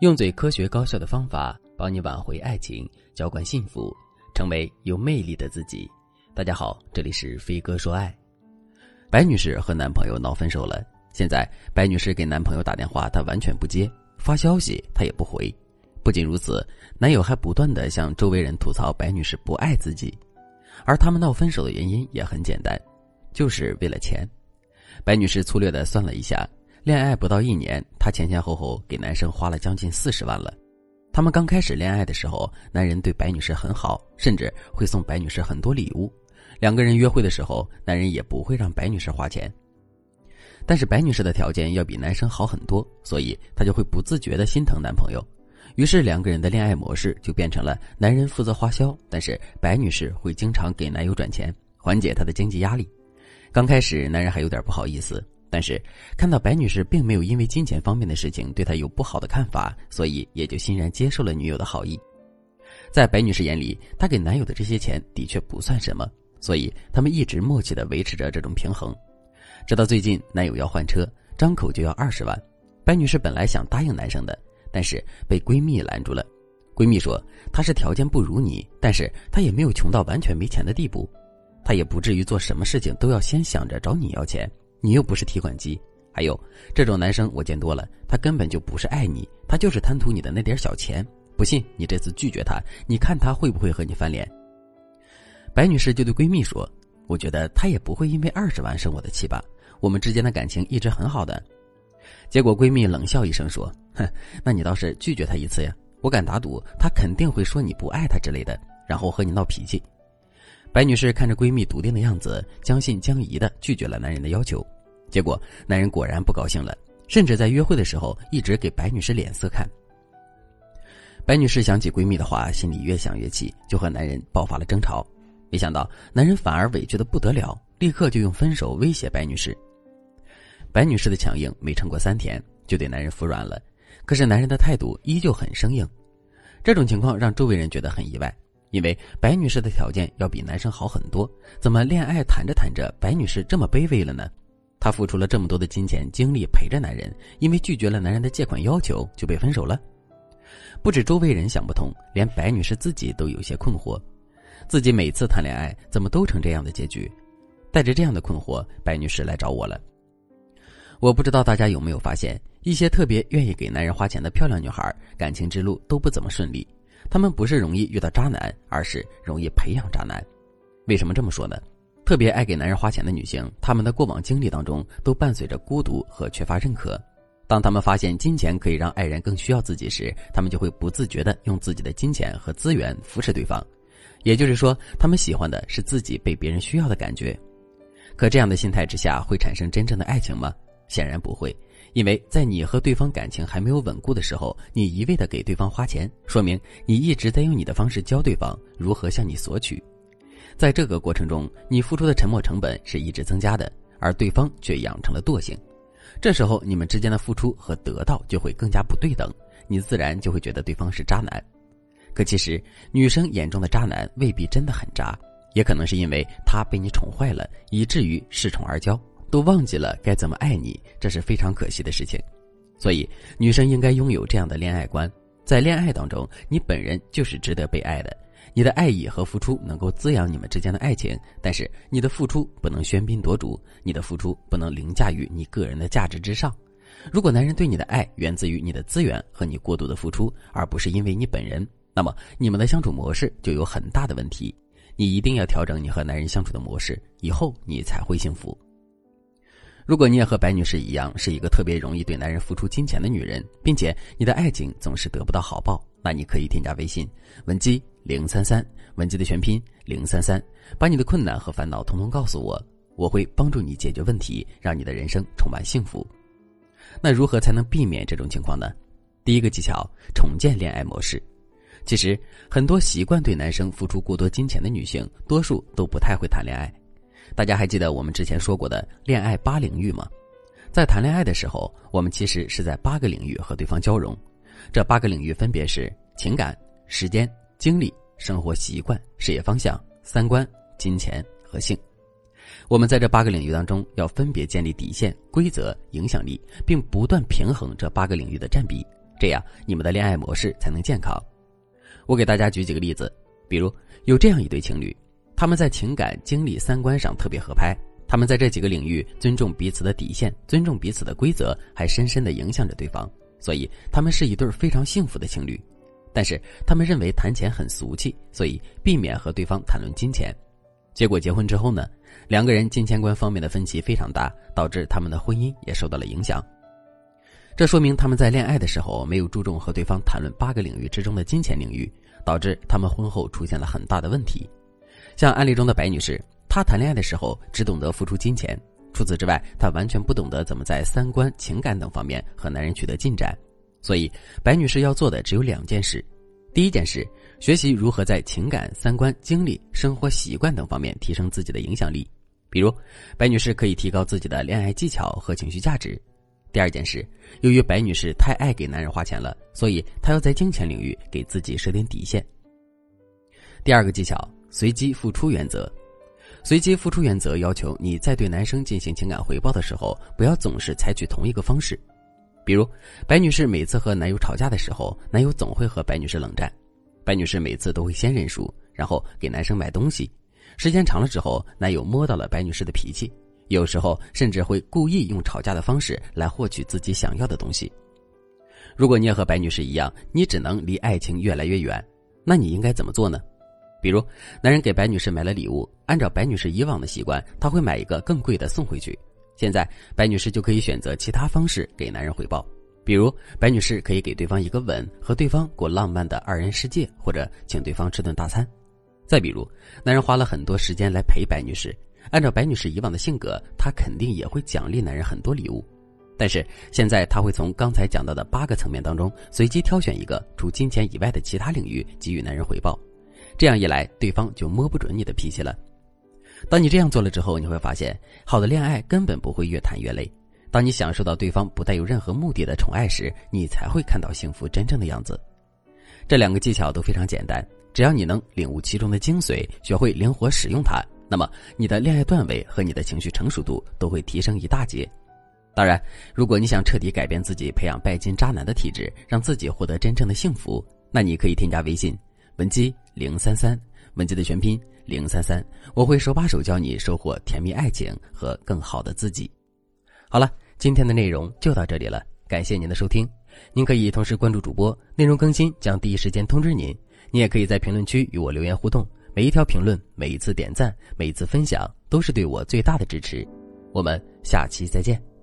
用最科学高效的方法帮你挽回爱情，浇灌幸福，成为有魅力的自己。大家好，这里是飞哥说爱。白女士和男朋友闹分手了，现在白女士给男朋友打电话，他完全不接；发消息他也不回。不仅如此，男友还不断的向周围人吐槽白女士不爱自己，而他们闹分手的原因也很简单，就是为了钱。白女士粗略的算了一下。恋爱不到一年，她前前后后给男生花了将近四十万了。他们刚开始恋爱的时候，男人对白女士很好，甚至会送白女士很多礼物。两个人约会的时候，男人也不会让白女士花钱。但是白女士的条件要比男生好很多，所以她就会不自觉的心疼男朋友。于是两个人的恋爱模式就变成了男人负责花销，但是白女士会经常给男友转钱，缓解他的经济压力。刚开始，男人还有点不好意思。但是看到白女士并没有因为金钱方面的事情对他有不好的看法，所以也就欣然接受了女友的好意。在白女士眼里，她给男友的这些钱的确不算什么，所以他们一直默契的维持着这种平衡。直到最近，男友要换车，张口就要二十万。白女士本来想答应男生的，但是被闺蜜拦住了。闺蜜说：“她是条件不如你，但是她也没有穷到完全没钱的地步，她也不至于做什么事情都要先想着找你要钱。”你又不是提款机，还有这种男生我见多了，他根本就不是爱你，他就是贪图你的那点小钱。不信你这次拒绝他，你看他会不会和你翻脸？白女士就对闺蜜说：“我觉得他也不会因为二十万生我的气吧？我们之间的感情一直很好的。”结果闺蜜冷笑一声说：“哼，那你倒是拒绝他一次呀！我敢打赌，他肯定会说你不爱他之类的，然后和你闹脾气。”白女士看着闺蜜笃定的样子，将信将疑的拒绝了男人的要求。结果，男人果然不高兴了，甚至在约会的时候一直给白女士脸色看。白女士想起闺蜜的话，心里越想越气，就和男人爆发了争吵。没想到，男人反而委屈的不得了，立刻就用分手威胁白女士。白女士的强硬没撑过三天，就对男人服软了。可是，男人的态度依旧很生硬。这种情况让周围人觉得很意外。因为白女士的条件要比男生好很多，怎么恋爱谈着谈着，白女士这么卑微了呢？她付出了这么多的金钱精力陪着男人，因为拒绝了男人的借款要求就被分手了。不止周围人想不通，连白女士自己都有些困惑：自己每次谈恋爱怎么都成这样的结局？带着这样的困惑，白女士来找我了。我不知道大家有没有发现，一些特别愿意给男人花钱的漂亮女孩，感情之路都不怎么顺利。他们不是容易遇到渣男，而是容易培养渣男。为什么这么说呢？特别爱给男人花钱的女性，她们的过往经历当中都伴随着孤独和缺乏认可。当他们发现金钱可以让爱人更需要自己时，他们就会不自觉地用自己的金钱和资源扶持对方。也就是说，他们喜欢的是自己被别人需要的感觉。可这样的心态之下，会产生真正的爱情吗？显然不会。因为在你和对方感情还没有稳固的时候，你一味的给对方花钱，说明你一直在用你的方式教对方如何向你索取。在这个过程中，你付出的沉默成本是一直增加的，而对方却养成了惰性。这时候，你们之间的付出和得到就会更加不对等，你自然就会觉得对方是渣男。可其实，女生眼中的渣男未必真的很渣，也可能是因为他被你宠坏了，以至于恃宠而骄。都忘记了该怎么爱你，这是非常可惜的事情。所以，女生应该拥有这样的恋爱观：在恋爱当中，你本人就是值得被爱的，你的爱意和付出能够滋养你们之间的爱情。但是，你的付出不能喧宾夺主，你的付出不能凌驾于你个人的价值之上。如果男人对你的爱源自于你的资源和你过度的付出，而不是因为你本人，那么你们的相处模式就有很大的问题。你一定要调整你和男人相处的模式，以后你才会幸福。如果你也和白女士一样是一个特别容易对男人付出金钱的女人，并且你的爱情总是得不到好报，那你可以添加微信文姬零三三，文姬的全拼零三三，把你的困难和烦恼统统告诉我，我会帮助你解决问题，让你的人生充满幸福。那如何才能避免这种情况呢？第一个技巧：重建恋爱模式。其实，很多习惯对男生付出过多金钱的女性，多数都不太会谈恋爱。大家还记得我们之前说过的恋爱八领域吗？在谈恋爱的时候，我们其实是在八个领域和对方交融。这八个领域分别是情感、时间、精力、生活习惯、事业方向、三观、金钱和性。我们在这八个领域当中，要分别建立底线、规则、影响力，并不断平衡这八个领域的占比。这样你们的恋爱模式才能健康。我给大家举几个例子，比如有这样一对情侣，他们在情感、经历、三观上特别合拍，他们在这几个领域尊重彼此的底线，尊重彼此的规则，还深深的影响着对方，所以他们是一对非常幸福的情侣。但是他们认为谈钱很俗气，所以避免和对方谈论金钱。结果结婚之后呢，两个人金钱观方面的分歧非常大，导致他们的婚姻也受到了影响。这说明他们在恋爱的时候没有注重和对方谈论八个领域之中的金钱领域，导致他们婚后出现了很大的问题。像案例中的白女士，她谈恋爱的时候只懂得付出金钱，除此之外，她完全不懂得怎么在三观、情感等方面和男人取得进展。所以，白女士要做的只有两件事：第一件事，学习如何在情感、三观、经历、生活习惯等方面提升自己的影响力。比如，白女士可以提高自己的恋爱技巧和情绪价值。第二件事，由于白女士太爱给男人花钱了，所以她要在金钱领域给自己设定底线。第二个技巧，随机付出原则。随机付出原则要求你在对男生进行情感回报的时候，不要总是采取同一个方式。比如，白女士每次和男友吵架的时候，男友总会和白女士冷战。白女士每次都会先认输，然后给男生买东西。时间长了之后，男友摸到了白女士的脾气，有时候甚至会故意用吵架的方式来获取自己想要的东西。如果你也和白女士一样，你只能离爱情越来越远，那你应该怎么做呢？比如，男人给白女士买了礼物，按照白女士以往的习惯，他会买一个更贵的送回去。现在，白女士就可以选择其他方式给男人回报，比如白女士可以给对方一个吻，和对方过浪漫的二人世界，或者请对方吃顿大餐。再比如，男人花了很多时间来陪白女士，按照白女士以往的性格，她肯定也会奖励男人很多礼物。但是现在，他会从刚才讲到的八个层面当中随机挑选一个除金钱以外的其他领域给予男人回报，这样一来，对方就摸不准你的脾气了。当你这样做了之后，你会发现，好的恋爱根本不会越谈越累。当你享受到对方不带有任何目的的宠爱时，你才会看到幸福真正的样子。这两个技巧都非常简单，只要你能领悟其中的精髓，学会灵活使用它，那么你的恋爱段位和你的情绪成熟度都会提升一大截。当然，如果你想彻底改变自己，培养拜金渣男的体质，让自己获得真正的幸福，那你可以添加微信文姬零三三。文姬的全拼零三三，我会手把手教你收获甜蜜爱情和更好的自己。好了，今天的内容就到这里了，感谢您的收听。您可以同时关注主播，内容更新将第一时间通知您。您也可以在评论区与我留言互动，每一条评论、每一次点赞、每一次分享，都是对我最大的支持。我们下期再见。